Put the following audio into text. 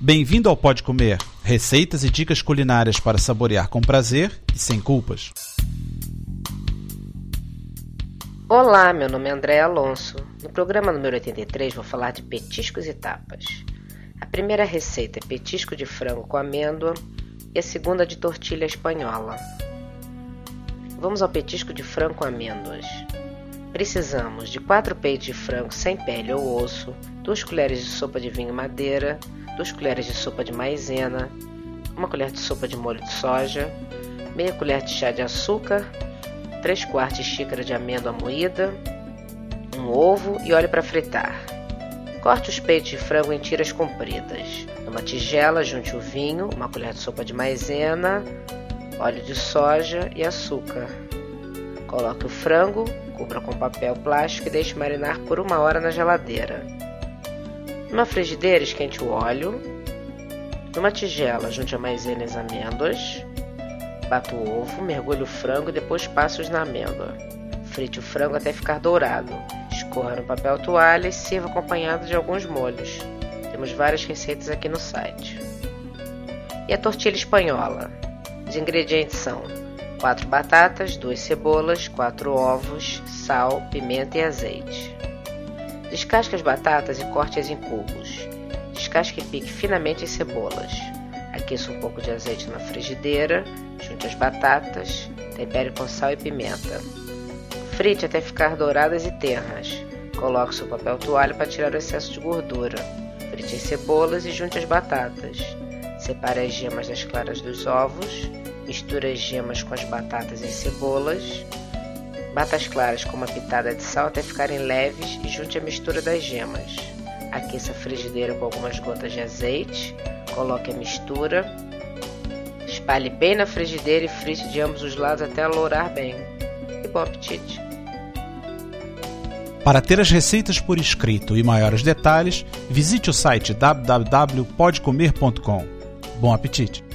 Bem-vindo ao Pode Comer, receitas e dicas culinárias para saborear com prazer e sem culpas. Olá, meu nome é André Alonso. No programa número 83 vou falar de petiscos e tapas. A primeira receita é petisco de frango com amêndoa e a segunda de tortilha espanhola. Vamos ao petisco de frango com amêndoas. Precisamos de 4 peitos de frango sem pele ou osso, 2 colheres de sopa de vinho madeira, 2 colheres de sopa de maizena, 1 colher de sopa de molho de soja, meia colher de chá de açúcar, 3 quartos de xícara de amêndoa moída, um ovo e óleo para fritar. Corte os peitos de frango em tiras compridas. Numa tigela, junte o vinho, uma colher de sopa de maizena, óleo de soja e açúcar. Coloque o frango, cubra com papel plástico e deixe marinar por uma hora na geladeira. Numa frigideira, esquente o óleo. Numa tigela, junte a maizena e as amêndoas. Bata o ovo, mergulhe o frango e depois passe-os na amêndoa. Frite o frango até ficar dourado. Escorra no papel toalha e sirva acompanhado de alguns molhos. Temos várias receitas aqui no site. E a tortilha espanhola? Os ingredientes são 4 batatas, 2 cebolas, 4 ovos, sal, pimenta e azeite. Descasque as batatas e corte-as em cubos. Descasque e pique finamente as cebolas. Aqueça um pouco de azeite na frigideira, junte as batatas, tempere com sal e pimenta. Frite até ficar douradas e tenras. Coloque seu papel toalha para tirar o excesso de gordura. Frite as cebolas e junte as batatas. Separe as gemas das claras dos ovos. Misture as gemas com as batatas e cebolas. Bata as claras com uma pitada de sal até ficarem leves e junte a mistura das gemas. Aqueça a frigideira com algumas gotas de azeite. Coloque a mistura. Espalhe bem na frigideira e frite de ambos os lados até alourar bem. E bom apetite! Para ter as receitas por escrito e maiores detalhes, visite o site www.podcomer.com. Bom apetite!